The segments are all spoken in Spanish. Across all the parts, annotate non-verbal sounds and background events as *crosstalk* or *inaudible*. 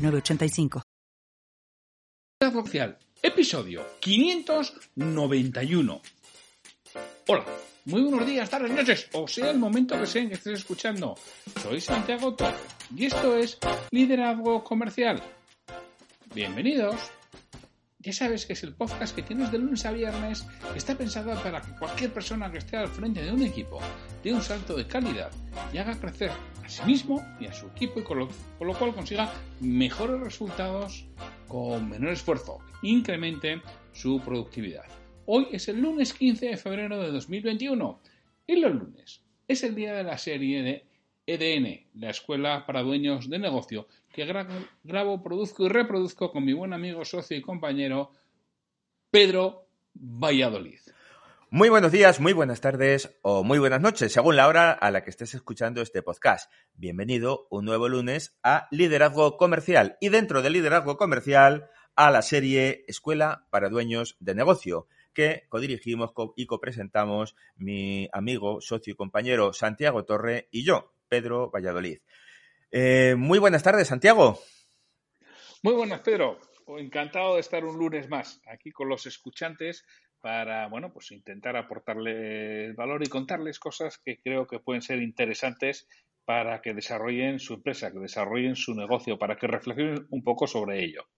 8985. Episodio 591. Hola, muy buenos días, tardes, noches, o sea el momento que sea en que estés escuchando. Soy Santiago Torre y esto es Liderazgo Comercial. Bienvenidos. Ya sabes que es el podcast que tienes de lunes a viernes, que está pensado para que cualquier persona que esté al frente de un equipo dé un salto de calidad y haga crecer sí mismo y a su equipo y con lo, cual consiga mejores resultados con menor esfuerzo, incremente su productividad. Hoy es el lunes 15 de febrero de 2021 y los lunes es el día de la serie de EDN, la Escuela para Dueños de Negocio, que grabo, produzco y reproduzco con mi buen amigo, socio y compañero Pedro Valladolid. Muy buenos días, muy buenas tardes o muy buenas noches, según la hora a la que estés escuchando este podcast. Bienvenido un nuevo lunes a Liderazgo Comercial y dentro de Liderazgo Comercial a la serie Escuela para Dueños de Negocio que codirigimos y copresentamos mi amigo, socio y compañero Santiago Torre y yo, Pedro Valladolid. Eh, muy buenas tardes, Santiago. Muy buenas, Pedro. Encantado de estar un lunes más aquí con los escuchantes para, bueno, pues intentar aportarles valor y contarles cosas que creo que pueden ser interesantes para que desarrollen su empresa, que desarrollen su negocio, para que reflexionen un poco sobre ello.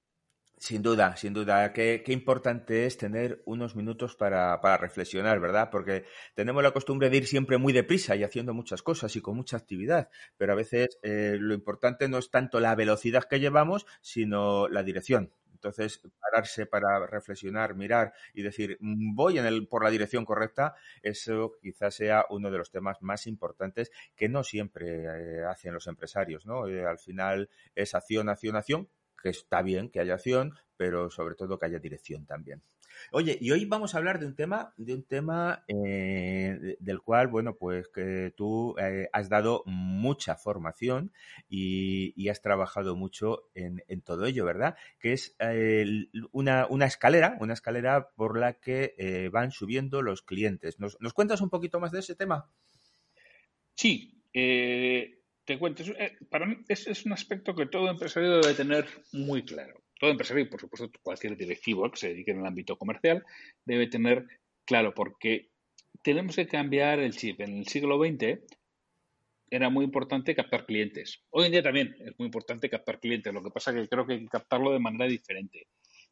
Sin duda, sin duda. Qué, qué importante es tener unos minutos para, para, reflexionar, ¿verdad? Porque tenemos la costumbre de ir siempre muy deprisa y haciendo muchas cosas y con mucha actividad, pero a veces eh, lo importante no es tanto la velocidad que llevamos, sino la dirección. Entonces, pararse para reflexionar, mirar y decir, mm, voy en el, por la dirección correcta, eso quizás sea uno de los temas más importantes que no siempre eh, hacen los empresarios, ¿no? Eh, al final es acción, acción, acción, que está bien que haya acción, pero sobre todo que haya dirección también. Oye, y hoy vamos a hablar de un tema, de un tema eh, del cual, bueno, pues que tú eh, has dado mucha formación y, y has trabajado mucho en, en, todo ello, ¿verdad? Que es eh, una, una, escalera, una escalera por la que eh, van subiendo los clientes. ¿Nos, ¿Nos, cuentas un poquito más de ese tema? Sí. Te cuento, para mí ese es un aspecto que todo empresario debe tener muy claro. Todo empresario y, por supuesto, cualquier directivo que se dedique en el ámbito comercial debe tener claro porque tenemos que cambiar el chip. En el siglo XX era muy importante captar clientes. Hoy en día también es muy importante captar clientes. Lo que pasa es que creo que hay que captarlo de manera diferente.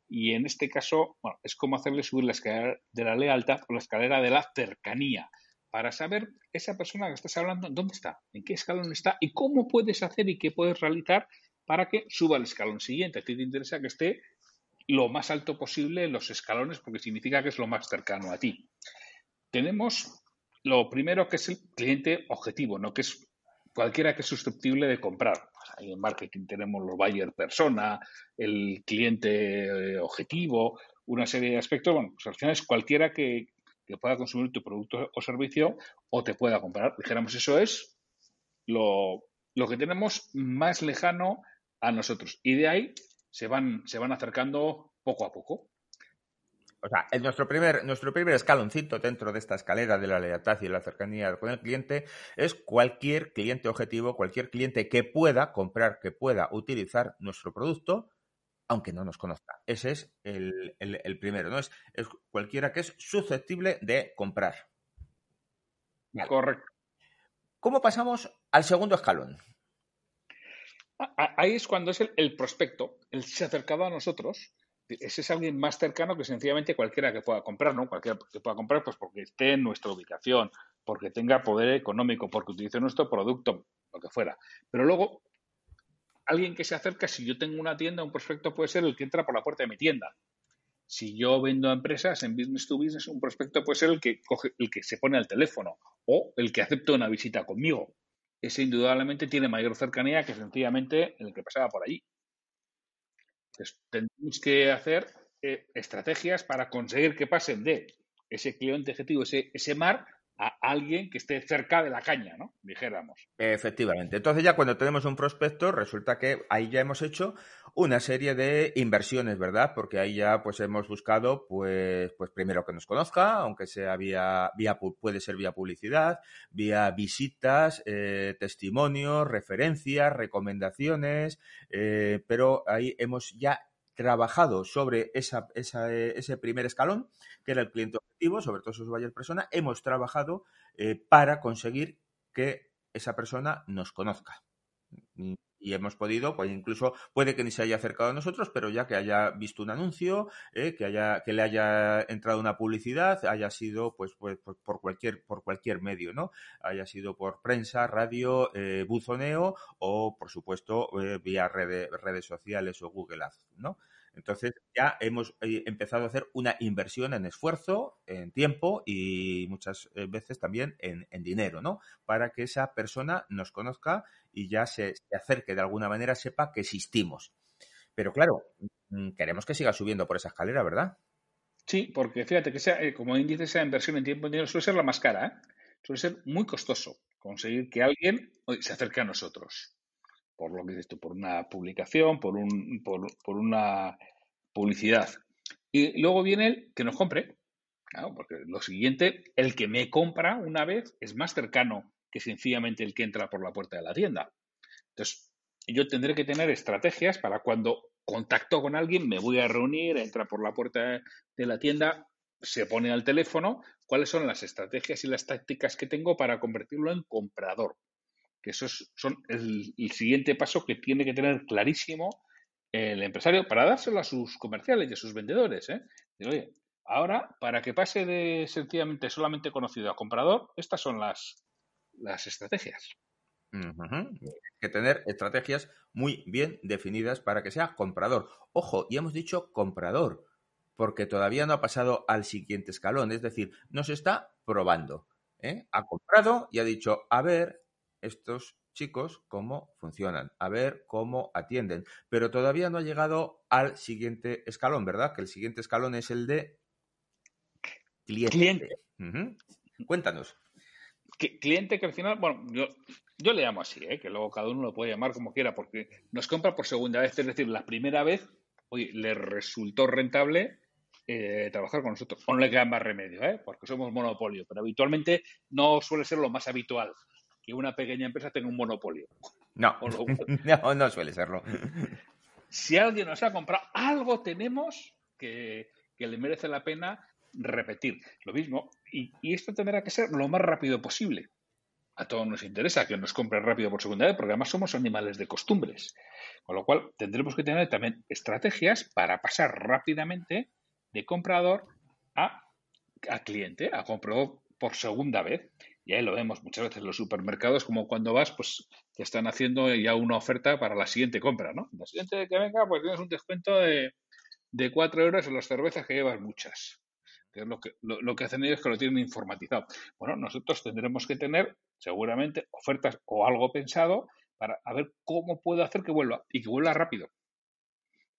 Y en este caso, bueno, es como hacerle subir la escalera de la lealtad o la escalera de la cercanía para saber esa persona que estás hablando, dónde está, en qué escalón está y cómo puedes hacer y qué puedes realizar para que suba al escalón siguiente. A ti te interesa que esté lo más alto posible en los escalones porque significa que es lo más cercano a ti. Tenemos lo primero que es el cliente objetivo, ¿no? que es cualquiera que es susceptible de comprar. Pues ahí en marketing tenemos los buyer persona, el cliente eh, objetivo, una serie de aspectos. Bueno, pues al final cualquiera que, que pueda consumir tu producto o servicio o te pueda comprar. Dijéramos, eso es lo, lo, que tenemos más lejano a nosotros. Y de ahí se van, se van acercando poco a poco. O sea, el, nuestro, primer, nuestro primer escaloncito dentro de esta escalera de la lealtad y de la cercanía con el cliente es cualquier cliente objetivo, cualquier cliente que pueda comprar, que pueda utilizar nuestro producto aunque no nos conozca. Ese es el, el, el primero, ¿no? Es, es, cualquiera que es susceptible de comprar. Vale. Correcto. ¿Cómo pasamos al segundo escalón? Ahí es cuando es el, el prospecto, el se acercado a nosotros. Ese es alguien más cercano que sencillamente cualquiera que pueda comprar, ¿no? Cualquiera que pueda comprar, pues porque esté en nuestra ubicación, porque tenga poder económico, porque utilice nuestro producto, lo que fuera. Pero luego alguien que se acerca, si yo tengo una tienda, un prospecto puede ser el que entra por la puerta de mi tienda. Si yo vendo a empresas en business to business, un prospecto puede ser el que coge, el que se pone al teléfono o el que acepta una visita conmigo. Ese indudablemente tiene mayor cercanía que sencillamente el que pasaba por allí. Entonces, tenemos que hacer eh, estrategias para conseguir que pasen de ese cliente objetivo, ese, ese mar, a alguien que esté cerca de la caña, ¿no? Dijéramos. Efectivamente. Entonces ya cuando tenemos un prospecto, resulta que ahí ya hemos hecho una serie de inversiones, ¿verdad? Porque ahí ya pues hemos buscado, pues, pues primero que nos conozca, aunque sea vía, vía puede ser vía publicidad, vía visitas, eh, testimonios, referencias, recomendaciones, eh, pero ahí hemos ya trabajado sobre esa, ese primer escalón, que era el cliente objetivo, sobre todo esos buyer persona, hemos trabajado eh, para conseguir que esa persona nos conozca. Y hemos podido, pues incluso puede que ni se haya acercado a nosotros, pero ya que haya visto un anuncio, eh, que haya, que le haya entrado una publicidad, haya sido pues, pues, pues por cualquier, por cualquier medio, ¿no? Haya sido por prensa, radio, eh, buzoneo o por supuesto vía redes sociales o Google Ads, ¿no? Entonces ya hemos eh, empezado a hacer una inversión en esfuerzo, en tiempo y muchas eh, veces también en, dinero, ¿no? Para que esa persona nos conozca y ya se, acerque de alguna manera, sepa que existimos. Pero claro, mm, queremos que siga subiendo por esa escalera, ¿verdad? Sí, porque fíjate que sea, eh, como índice esa inversión en tiempo y dinero suele ser la más cara, suele ser muy costoso conseguir que alguien se acerque a nosotros por lo que dices tú, por una publicación, por, un, por, por una publicidad. Y luego viene el que nos compre. Porque lo siguiente, el que me compra una vez es más cercano que sencillamente el que entra por la puerta de la tienda. Entonces, yo tendré que tener estrategias para cuando contacto con alguien, me voy a reunir, entra por la puerta de la tienda, se pone al teléfono, cuáles son las estrategias y las tácticas que tengo para convertirlo en comprador que eso es son el, siguiente paso que tiene que tener clarísimo el empresario para dárselo a sus comerciales y a sus vendedores. ¿eh? ahora, para que pase de sencillamente solamente conocido a comprador, estas son las, las estrategias. que tener estrategias muy bien definidas para que sea comprador. Ojo, y hemos dicho comprador, porque todavía no ha pasado al siguiente escalón, es decir, nos está probando. ¿eh? Ha comprado y ha dicho, a ver, estos chicos cómo funcionan, a ver cómo atienden. Pero todavía no ha llegado al siguiente escalón, ¿verdad? Que el siguiente escalón es el de cliente. Cuéntanos. cliente que al final, bueno, yo, yo le llamo así, ¿eh? que luego cada uno lo puede llamar como quiera, porque nos compra por segunda vez, es decir, la primera vez, oye, le resultó rentable eh, trabajar con nosotros. O no le queda más remedio, ¿eh? porque somos monopolio, pero habitualmente no suele ser lo más habitual que una pequeña empresa tenga un monopolio. No, *laughs* *laughs* no, no suele serlo. Si alguien nos ha comprado, algo tenemos que, le merece la pena repetir. Lo mismo, y, esto tendrá que ser lo más rápido posible. A todos nos interesa que nos compren rápido por segunda vez, porque además somos animales de costumbres. Con lo cual, tendremos que tener también estrategias para pasar rápidamente de comprador a, a cliente, a comprador por segunda vez. Y ahí lo vemos muchas veces en los supermercados, como cuando vas, pues te están haciendo ya una oferta para la siguiente compra, ¿no? La siguiente que venga, pues tienes un descuento de, de 4 euros en las cervezas que llevas muchas. Que es lo que, lo, que hacen ellos que lo tienen informatizado. Bueno, nosotros tendremos que tener seguramente ofertas o algo pensado para ver cómo puedo hacer que vuelva y que vuelva rápido.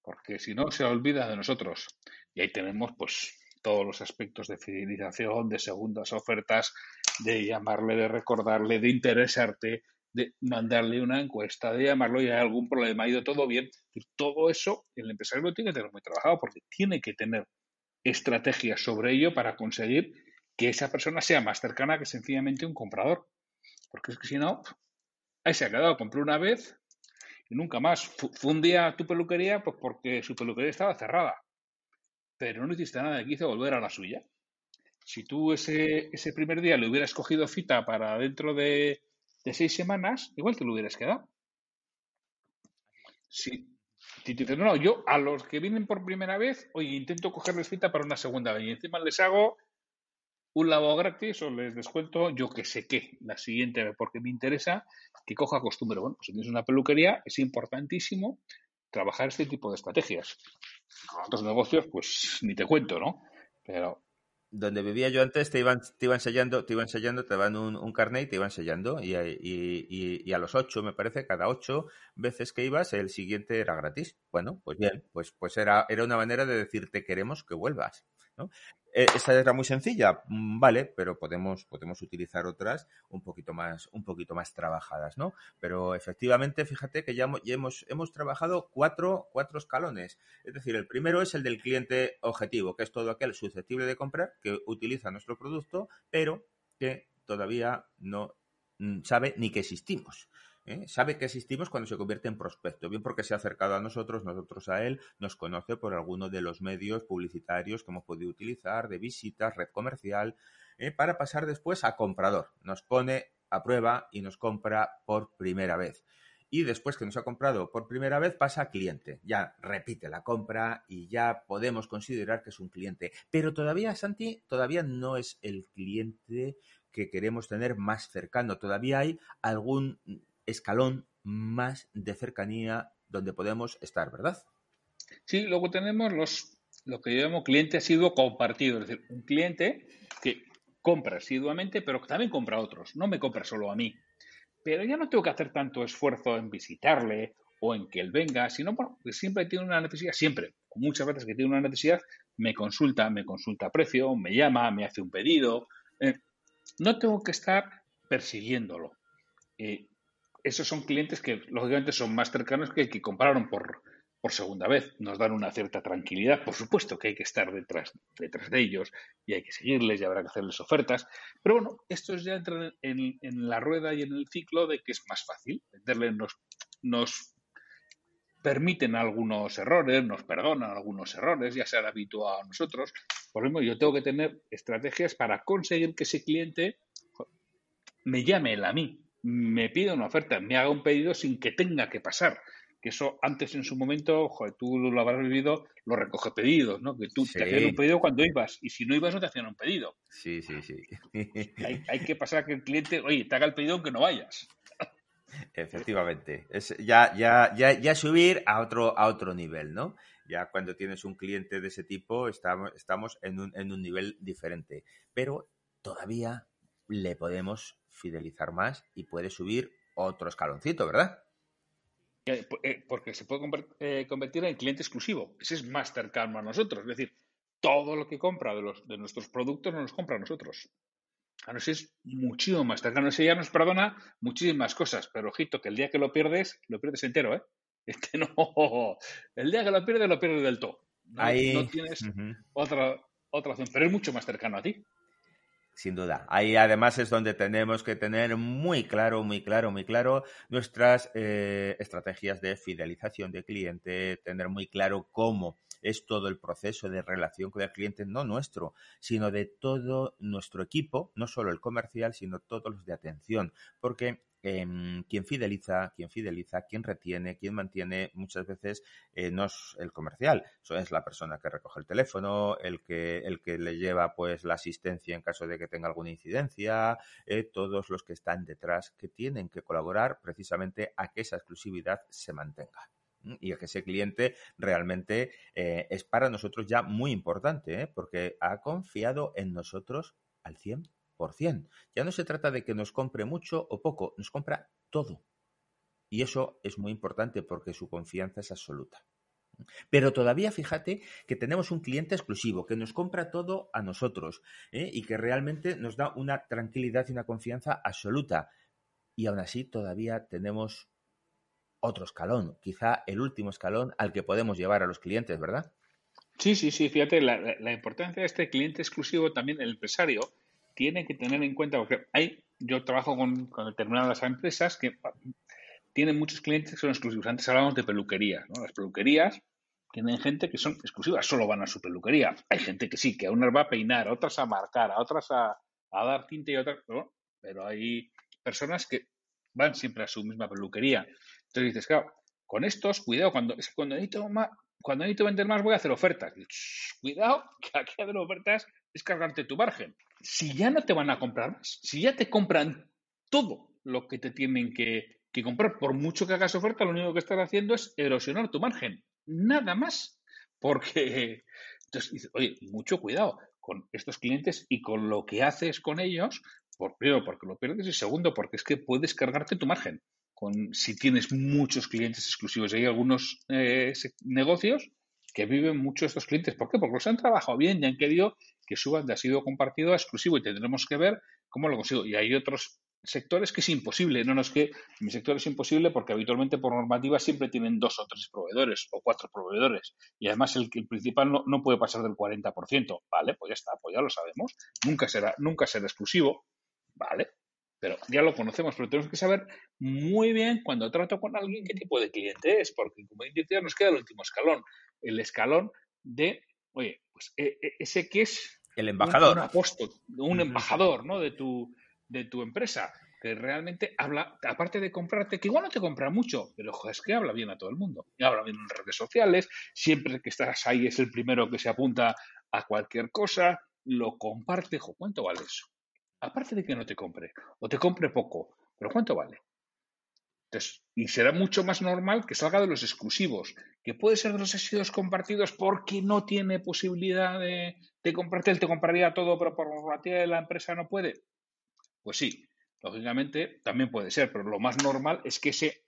Porque si no, se olvida de nosotros. Y ahí tenemos, pues, todos los aspectos de fidelización, de segundas ofertas, de llamarle, de recordarle, de interesarte, de mandarle una encuesta, de llamarlo y hay algún problema, ha ido todo bien. Todo eso el empresario lo tiene que tener muy trabajado porque tiene que tener estrategias sobre ello para conseguir que esa persona sea más cercana que sencillamente un comprador. Porque es que si no, ahí se ha quedado, compró una vez y nunca más. Fundía a tu peluquería pues porque su peluquería estaba cerrada pero no hiciste nada, quiso volver a la suya. Si tú ese, ese primer día le hubieras cogido cita para dentro de, seis semanas, igual te lo hubieras quedado. Si, te dices, no, no, yo a los que vienen por primera vez, oye, intento cogerles cita para una segunda vez y encima les hago un lavado gratis o les descuento yo que sé qué la siguiente vez porque me interesa que coja costumbre. Bueno, pues si tienes una peluquería es importantísimo trabajar este tipo de estrategias. Con otros negocios, pues ni te cuento, ¿no? Pero donde vivía yo antes te iban, te iban ensayando, te iban ensayando, te daban un, un carnet y te iban ensayando. Y, y, y, a los ocho, me parece, cada ocho veces que ibas, el siguiente era gratis. Bueno, pues bien, pues, pues era, era una manera de decirte queremos que vuelvas. Eh, esta era muy sencilla, mm, vale, pero podemos, podemos utilizar otras un poquito más, un poquito más trabajadas, ¿no? Pero efectivamente, fíjate que ya, hemos, hemos trabajado cuatro, cuatro escalones. Es decir, el primero es el del cliente objetivo, que es todo aquel susceptible de comprar que utiliza nuestro producto, pero que todavía no mm, sabe ni que existimos. ¿Eh? Sabe que existimos cuando se convierte en prospecto, bien porque se ha acercado a nosotros, nosotros a él, nos conoce por alguno de los medios publicitarios que hemos podido utilizar, de visitas, red comercial, ¿eh? para pasar después a comprador. Nos pone a prueba y nos compra por primera vez. Y después que nos ha comprado por primera vez pasa a cliente. Ya repite la compra y ya podemos considerar que es un cliente. Pero todavía, Santi, todavía no es el cliente que queremos tener más cercano. Todavía hay algún escalón más de cercanía donde podemos estar, ¿verdad? Sí, luego tenemos los lo que llamamos cliente asiduo compartido, es decir, un cliente que compra asiduamente, pero también compra a otros, no me compra solo a mí. Pero ya no tengo que hacer tanto esfuerzo en visitarle o en que él venga, sino bueno, que siempre tiene una necesidad, siempre, muchas veces que tiene una necesidad, me consulta, me consulta precio, me llama, me hace un pedido. Eh, no tengo que estar persiguiéndolo. Eh, esos son clientes que lógicamente son más cercanos que el que compraron por, por segunda vez. Nos dan una cierta tranquilidad. Por supuesto que hay que estar detrás, detrás de ellos y hay que seguirles y habrá que hacerles ofertas. Pero bueno, estos ya entran en, en la rueda y en el ciclo de que es más fácil. Venderles nos, nos permiten algunos errores, nos perdonan algunos errores, ya se han habituado a nosotros. Por lo mismo, yo tengo que tener estrategias para conseguir que ese cliente me llame él a mí, me pide una oferta, me haga un pedido sin que tenga que pasar. Que eso antes en su momento, joder, tú lo habrás vivido, lo recoge pedidos, ¿no? Que tú te hacían un pedido cuando ibas y si no ibas no te hacían un pedido. Sí, sí, sí. hay, que pasar a que el cliente, oye, te haga el pedido aunque no vayas. Efectivamente. Es ya, ya, ya, ya subir a otro, a otro nivel, ¿no? Ya cuando tienes un cliente de ese tipo, estamos, estamos en, un, en un nivel diferente. Pero todavía le podemos fidelizar más y puede subir otro escaloncito, ¿verdad? Eh, eh, porque se puede eh, convertir en cliente exclusivo. Ese es más cercano a nosotros. Es decir, todo lo que compra de, los, de nuestros productos no nos compra a nosotros. A nosotros es muchísimo más cercano. Ese ya nos perdona muchísimas cosas, pero ojito, que el día que lo pierdes, lo pierdes entero, ¿eh? *laughs* Este no. El día que lo pierdes, lo pierdes del todo. No, no tienes otra, otra opción, pero es mucho más cercano a ti. Sin duda. Ahí además es donde tenemos que tener muy claro, muy claro, muy claro nuestras eh, estrategias de fidelización de cliente, tener muy claro cómo es todo el proceso de relación con el cliente, no nuestro, sino de todo nuestro equipo, no solo el comercial, sino todos los de atención, porque Quien fideliza, quien fideliza, quien retiene, quien mantiene, muchas veces eh, no es el comercial, eso es la persona que recoge el teléfono, el que, el que le lleva pues la asistencia en caso de que tenga alguna incidencia, eh, todos los que están detrás que tienen que colaborar precisamente a que esa exclusividad se mantenga y que ese cliente realmente eh, es para nosotros ya muy importante, porque ha confiado en nosotros al 100%. Ya no se trata de que nos compre mucho o poco, nos compra todo. Y eso es muy importante porque su confianza es absoluta. Pero todavía fíjate que tenemos un cliente exclusivo que nos compra todo a nosotros ¿eh? y que realmente nos da una tranquilidad y una confianza absoluta. Y aún así todavía tenemos otro escalón, quizá el último escalón al que podemos llevar a los clientes, ¿verdad? Sí, sí, sí, fíjate, la, la importancia de este cliente exclusivo también el empresario tiene que tener en cuenta, porque hay, yo trabajo con, determinadas empresas que tienen muchos clientes que son exclusivos. Antes hablábamos de peluquerías, ¿no? Las peluquerías tienen gente que son exclusivas, solo van a su peluquería. Hay gente que sí, que a unas va a peinar, a otras a marcar, a otras a, dar tinta y otras, ¿no? pero hay personas que van siempre a su misma peluquería. Entonces dices, claro, con estos, cuidado, cuando, cuando necesito más, cuando necesito vender más voy a hacer ofertas. cuidado, *laughs* que aquí hacer ofertas es cargarte tu margen. Si ya no te van a comprar más, si ya te compran todo lo que te tienen que, comprar, por mucho que hagas oferta, lo único que estás haciendo es erosionar tu margen. Nada más. Porque, entonces, oye, mucho cuidado, con estos clientes y con lo que haces con ellos, por primero porque lo pierdes y segundo porque es que puedes cargarte tu margen. Con, si tienes muchos clientes exclusivos. Hay algunos eh, negocios que viven mucho estos clientes. ¿Por qué? Porque los han trabajado bien y han querido que suban de sido compartido a exclusivo y tendremos que ver cómo lo consigo. Y hay otros sectores que es imposible. No, no es que mi sector es imposible porque habitualmente por normativa siempre tienen dos o tres proveedores o cuatro proveedores. Y además el, principal no, puede pasar del 40%. Vale, pues ya está, pues ya lo sabemos. Nunca será, nunca será exclusivo. Vale, pero ya lo conocemos, pero tenemos que saber muy bien cuando trato con alguien qué tipo de cliente es, porque como indicador nos queda el último escalón, el escalón de, oye, pues e, e, ese que es el embajador, un, un apóstol, un embajador, ¿no? De tu de tu empresa que realmente habla, aparte de comprarte, que igual no te compra mucho, pero es que habla bien a todo el mundo. Y habla bien en redes sociales, siempre que estás ahí es el primero que se apunta a cualquier cosa, lo comparte. ¿Cuánto vale eso? aparte de que no te compre, o te compre poco, pero ¿cuánto vale? Entonces, y será mucho más normal que salga de los exclusivos, que puede ser de los exclusivos compartidos porque no tiene posibilidad de, de comprarte, él te compraría todo, pero por normativa de la empresa no puede. Pues sí, lógicamente también puede ser, pero lo más normal es que ese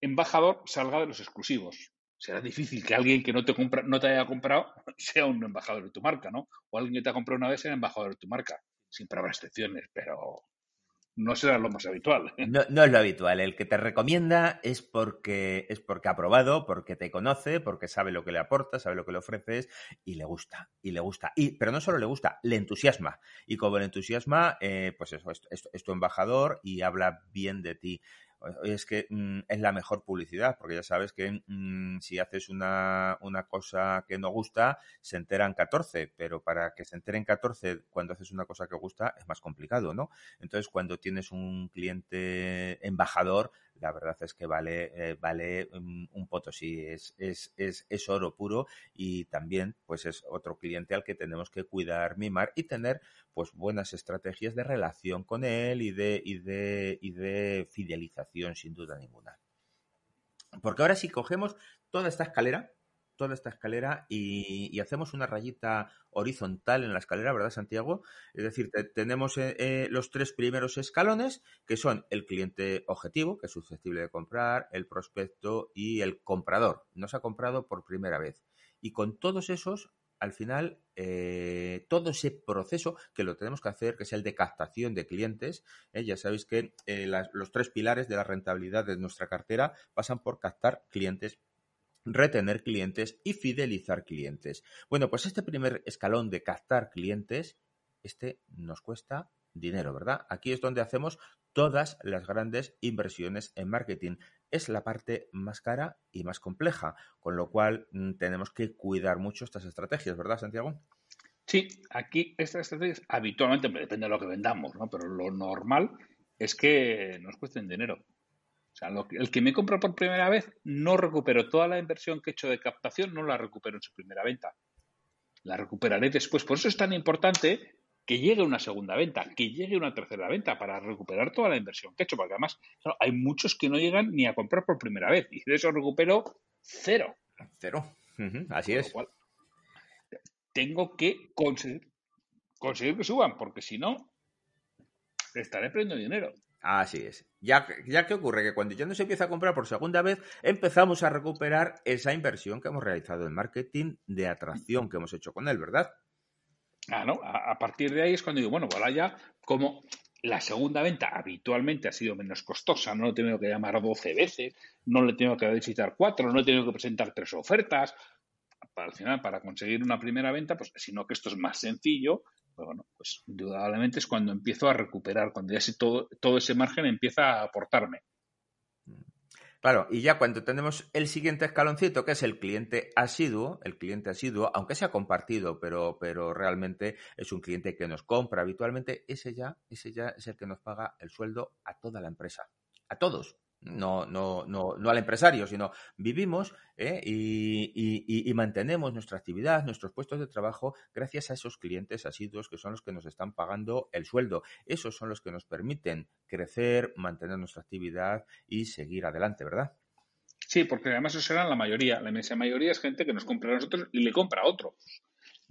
embajador salga de los exclusivos. Será difícil que alguien que no te compra, no te haya comprado *laughs* sea un embajador de tu marca, ¿no? O alguien que te ha comprado una vez sea embajador de tu marca siempre habrá excepciones, pero no será lo más habitual. *laughs* No, no, es lo habitual. El que te recomienda es porque es porque ha probado, porque te conoce, porque sabe lo que le aporta, sabe lo que le ofreces y le gusta. Y le gusta. Y, pero no solo le gusta, le entusiasma. Y como le entusiasma, eh, pues eso, es, es, es, tu embajador y habla bien de ti es que mm, es la mejor publicidad, porque ya sabes que mm, si haces una, una, cosa que no gusta, se enteran 14, pero para que se enteren 14 cuando haces una cosa que gusta es más complicado, ¿no? Entonces, cuando tienes un cliente embajador, la verdad es que vale, eh, vale um, un potosí, es, es, es, es, oro puro y también pues es otro cliente al que tenemos que cuidar, mimar y tener pues buenas estrategias de relación con él y de, y de, y de fidelización sin duda ninguna. Porque ahora si cogemos toda esta escalera, toda esta escalera y, hacemos una rayita horizontal en la escalera, ¿verdad, Santiago? Es decir, te, tenemos eh, eh, los tres primeros escalones, que son el cliente objetivo, que es susceptible de comprar, el prospecto y el comprador. Nos ha comprado por primera vez. Y con todos esos, al final, eh, todo ese proceso que lo tenemos que hacer, que es el de captación de clientes, ¿eh? ya sabéis que eh, los tres pilares de la rentabilidad de nuestra cartera pasan por captar clientes retener clientes y fidelizar clientes. Bueno, pues este primer escalón de captar clientes, este nos cuesta dinero, ¿verdad? Aquí es donde hacemos todas las grandes inversiones en marketing. Es la parte más cara y más compleja, con lo cual mm, tenemos que cuidar mucho estas estrategias, ¿verdad, Santiago? Sí, aquí estas estrategias habitualmente, depende de lo que vendamos, ¿no? Pero lo normal es que nos cuesten dinero. O sea, lo el que me compra por primera vez no recupero toda la inversión que he hecho de captación, no la recupero en su primera venta. La recuperaré después. Por eso es tan importante que llegue una segunda venta, que llegue una tercera venta para recuperar toda la inversión que he hecho. Porque además claro, hay muchos que no llegan ni a comprar por primera vez. Y de eso recupero cero. Cero. Uh -huh, así es. Cual, tengo que conseguir, conseguir que suban, porque si no, estaré perdiendo dinero. Así es. Ya, ya que ocurre que cuando ya no se empieza a comprar por segunda vez, empezamos a recuperar esa inversión que hemos realizado en marketing de atracción que hemos hecho con él, ¿verdad? Ah, ¿no? A, partir de ahí es cuando digo, bueno, pues ahora ya, como la segunda venta habitualmente ha sido menos costosa, no lo he tenido que llamar 12 veces, no le tengo que visitar cuatro, no he tenido que presentar tres ofertas. Para, al final, para conseguir una primera venta, pues sino que esto es más sencillo, pues bueno, pues indudablemente es cuando empiezo a recuperar, cuando ya todo, todo ese margen empieza a aportarme. Claro, y ya cuando tenemos el siguiente escaloncito, que es el cliente asiduo, el cliente asiduo, aunque sea compartido, pero, pero realmente es un cliente que nos compra habitualmente, ese ya, ese ya es el que nos paga el sueldo a toda la empresa, a todos, no, no, no, no al empresario, sino vivimos ¿eh? y, y, y, mantenemos nuestra actividad, nuestros puestos de trabajo, gracias a esos clientes asiduos que son los que nos están pagando el sueldo. Esos son los que nos permiten crecer, mantener nuestra actividad y seguir adelante, ¿verdad? Sí, porque además eso serán la mayoría. La inmensa mayoría es gente que nos compra a nosotros y le compra a otro.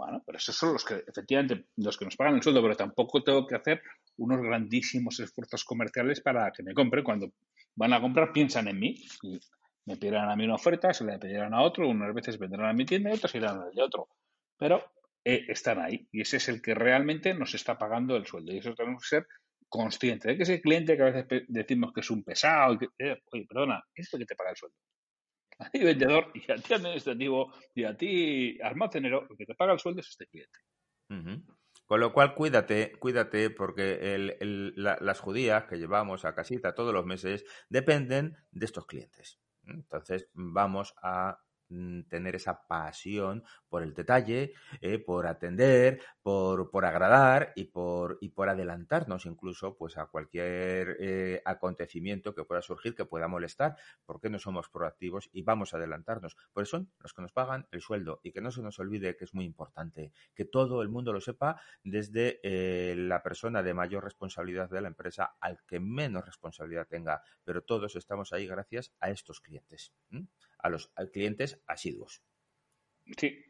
Bueno, pero esos son los que, efectivamente, los que nos pagan el sueldo, pero tampoco tengo que hacer unos grandísimos esfuerzos comerciales para que me compren. Cuando van a comprar, piensan en mí y me pedirán a mí una oferta, se la pedirán a otro, unas veces vendrán a mi tienda y otras irán al de otro. Pero eh, están ahí y ese es el que realmente nos está pagando el sueldo y eso tenemos que ser conscientes de que ese cliente que a veces decimos que es un pesado, que, eh, oye, perdona, es el que te paga el sueldo a ti vendedor y a ti administrativo y a ti almacenero, el que te paga el sueldo es este cliente. Con lo cual, cuídate, cuídate, porque las judías que llevamos a casita todos los meses dependen de estos clientes. Entonces, vamos a tener esa pasión por el detalle, eh, por atender, por, por, agradar y por, y por adelantarnos incluso pues, a cualquier eh, acontecimiento que pueda surgir, que pueda molestar, porque no somos proactivos y vamos a adelantarnos. Por eso los que nos pagan el sueldo y que no se nos olvide que es muy importante, que todo el mundo lo sepa, desde eh, la persona de mayor responsabilidad de la empresa al que menos responsabilidad tenga, pero todos estamos ahí gracias a estos clientes a los clientes asiduos. Sí,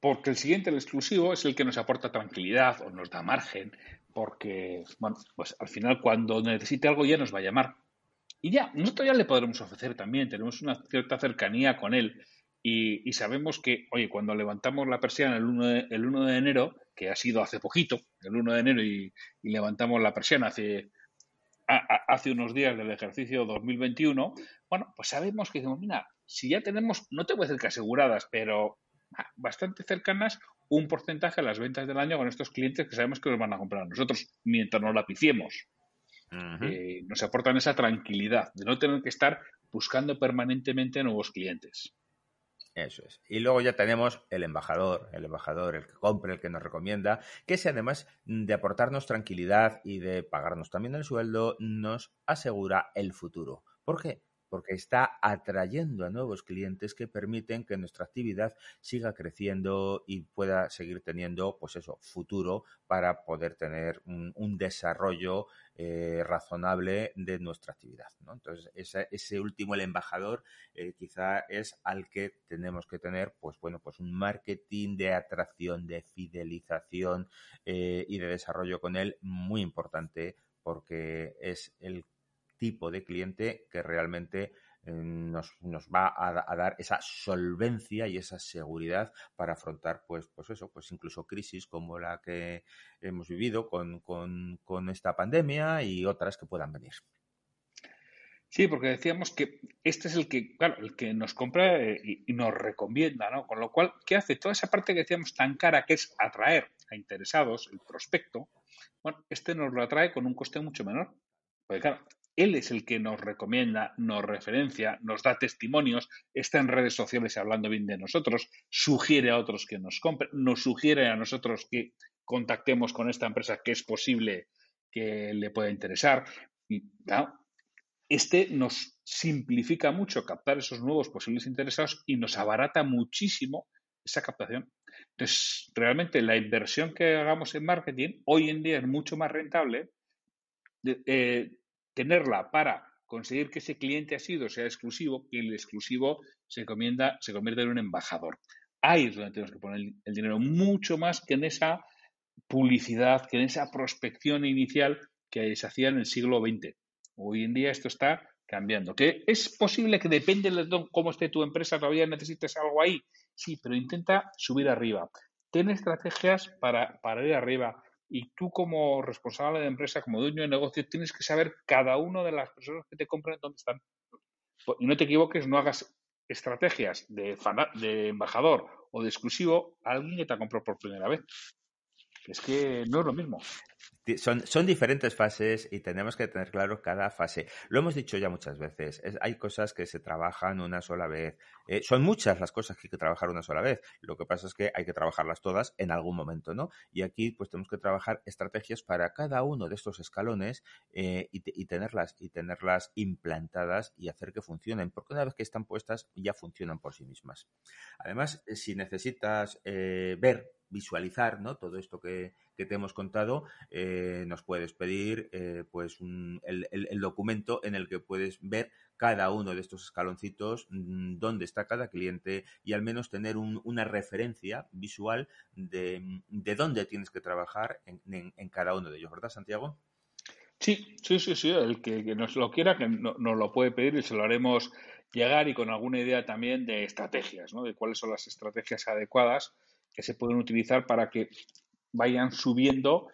porque el siguiente, el exclusivo, es el que nos aporta tranquilidad o nos da margen, porque, bueno, pues al final cuando necesite algo ya nos va a llamar. Y ya, nosotros ya le podremos ofrecer también, tenemos una cierta cercanía con él y, sabemos que, oye, cuando levantamos la persiana el 1, de, el 1 de enero, que ha sido hace poquito, el 1 de enero, y, levantamos la persiana hace hace unos días del ejercicio 2021, bueno, pues sabemos que decimos, mira, si ya tenemos, no te voy a decir que aseguradas, pero ah, bastante cercanas un porcentaje de las ventas del año con estos clientes que sabemos que nos van a comprar a nosotros mientras no la piciemos. Eh, nos aportan esa tranquilidad de no tener que estar buscando permanentemente nuevos clientes. Eso es. Y luego ya tenemos el embajador, el embajador, el que compre, el que nos recomienda, que si además de aportarnos tranquilidad y de pagarnos también el sueldo, nos asegura el futuro. ¿Por qué? Porque está atrayendo a nuevos clientes que permiten que nuestra actividad siga creciendo y pueda seguir teniendo, pues eso, futuro para poder tener un, desarrollo eh, razonable de nuestra actividad. Entonces, ese, último, el embajador, eh, quizá es al que tenemos que tener, pues bueno, pues un marketing de atracción, de fidelización eh, y de desarrollo con él muy importante porque es el tipo de cliente que realmente eh, nos, va a, dar esa solvencia y esa seguridad para afrontar, pues, pues eso, pues incluso crisis como la que hemos vivido con, esta pandemia y otras que puedan venir. Sí, porque decíamos que este es el que, claro, el que nos compra eh, y, nos recomienda, ¿no? Con lo cual, ¿qué hace? Toda esa parte que decíamos tan cara que es atraer a interesados, el prospecto, bueno, este nos lo atrae con un coste mucho menor. Porque claro, él es el que nos recomienda, nos referencia, nos da testimonios, está en redes sociales hablando bien de nosotros, sugiere a otros que nos compren, nos sugiere a nosotros que contactemos con esta empresa que es posible que le pueda interesar. Este nos simplifica mucho captar esos nuevos posibles interesados y nos abarata muchísimo esa captación. Entonces, realmente la inversión que hagamos en marketing hoy en día es mucho más rentable. Eh, tenerla para conseguir que ese cliente ha sido sea exclusivo y el exclusivo se, comienda, se convierte en un embajador. Ahí es donde tenemos que poner el, dinero, mucho más que en esa publicidad, que en esa prospección inicial que se hacía en el siglo XX. Hoy en día esto está cambiando. ¿Que es posible que depende de cómo esté tu empresa, todavía necesites algo ahí? Sí, pero intenta subir arriba. Ten estrategias para, para ir arriba y tú como responsable de empresa, como dueño de negocio, tienes que saber cada una de las personas que te compran dónde están. Y no te equivoques, no hagas estrategias de, de embajador o de exclusivo a alguien que te ha comprado por primera vez. Es que no es lo mismo. Son, diferentes fases y tenemos que tener claro cada fase. Lo hemos dicho ya muchas veces. hay cosas que se trabajan una sola vez. Eh, son muchas las cosas que hay que trabajar una sola vez. Lo que pasa es que hay que trabajarlas todas en algún momento, ¿no? Y aquí, pues, tenemos que trabajar estrategias para cada uno de estos escalones eh, y, tenerlas y tenerlas implantadas y hacer que funcionen, porque una vez que están puestas ya funcionan por sí mismas. Además, si necesitas eh, ver visualizar ¿no? todo esto que, te hemos contado, eh, nos puedes pedir eh, pues el, documento en el que puedes ver cada uno de estos escaloncitos, mm, dónde está cada cliente y al menos tener una referencia visual de, dónde tienes que trabajar en, cada uno de ellos, ¿verdad, Santiago? Sí, sí, sí, sí. El que, nos lo quiera, que nos lo puede pedir y se lo haremos llegar y con alguna idea también de estrategias, ¿no? De cuáles son las estrategias adecuadas que se pueden utilizar para que vayan subiendo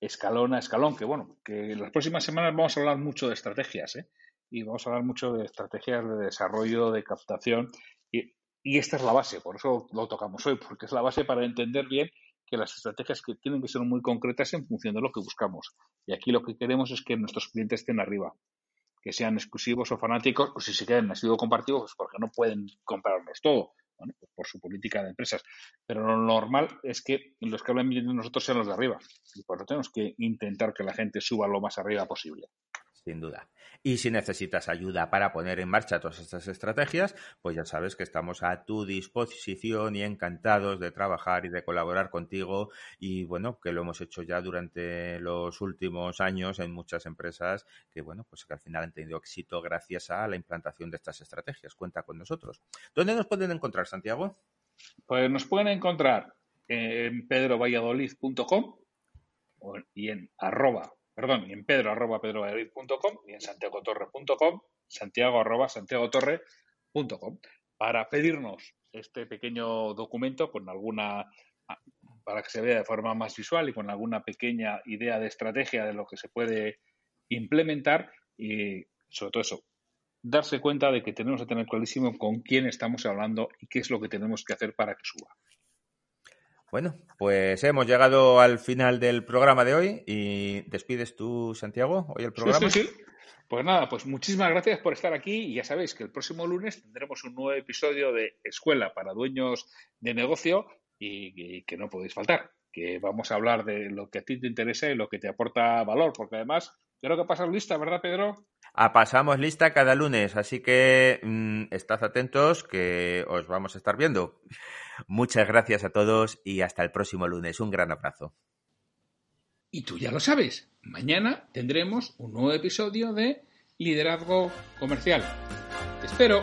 escalón a escalón. Que bueno, que en las próximas semanas vamos a hablar mucho de estrategias, ¿eh? Y vamos a hablar mucho de estrategias de desarrollo, de captación. Y, esta es la base, por eso lo tocamos hoy, porque es la base para entender bien que las estrategias que tienen que ser muy concretas en función de lo que buscamos. Y aquí lo que queremos es que nuestros clientes estén arriba que sean exclusivos o fanáticos, o si se quedan en sido compartido, pues porque no pueden comprarnos todo, pues por su política de empresas. Pero lo normal es que los que hablan de nosotros sean los de arriba. Y por lo tenemos que intentar que la gente suba lo más arriba posible sin duda. Y si necesitas ayuda para poner en marcha todas estas estrategias, pues ya sabes que estamos a tu disposición y encantados de trabajar y de colaborar contigo. Y bueno, que lo hemos hecho ya durante los últimos años en muchas empresas que, bueno, pues que al final han tenido éxito gracias a la implantación de estas estrategias. Cuenta con nosotros. ¿Dónde nos pueden encontrar, Santiago? Pues nos pueden encontrar en pedrovalladolid.com y en arroba perdón, y en pedro arroba pedrovalladolid.com y en santiagotorre.com, santiago arroba santiagotorre.com, para pedirnos este pequeño documento con alguna, para que se vea de forma más visual y con alguna pequeña idea de estrategia de lo que se puede implementar y sobre todo eso, darse cuenta de que tenemos que tener clarísimo con quién estamos hablando y qué es lo que tenemos que hacer para que suba. Bueno, pues hemos llegado al final del programa de hoy y despides tú, Santiago, hoy el programa. Sí, sí, sí. Pues nada, pues muchísimas gracias por estar aquí y ya sabéis que el próximo lunes tendremos un nuevo episodio de Escuela para Dueños de Negocio y, que no podéis faltar, que vamos a hablar de lo que a ti te interesa y lo que te aporta valor, porque además creo que pasas lista, ¿verdad, Pedro? A pasamos lista cada lunes, así que mm, estad atentos que os vamos a estar viendo. Muchas gracias a todos y hasta el próximo lunes. Un gran abrazo. Y tú ya lo sabes, mañana tendremos un nuevo episodio de Liderazgo Comercial. Te espero.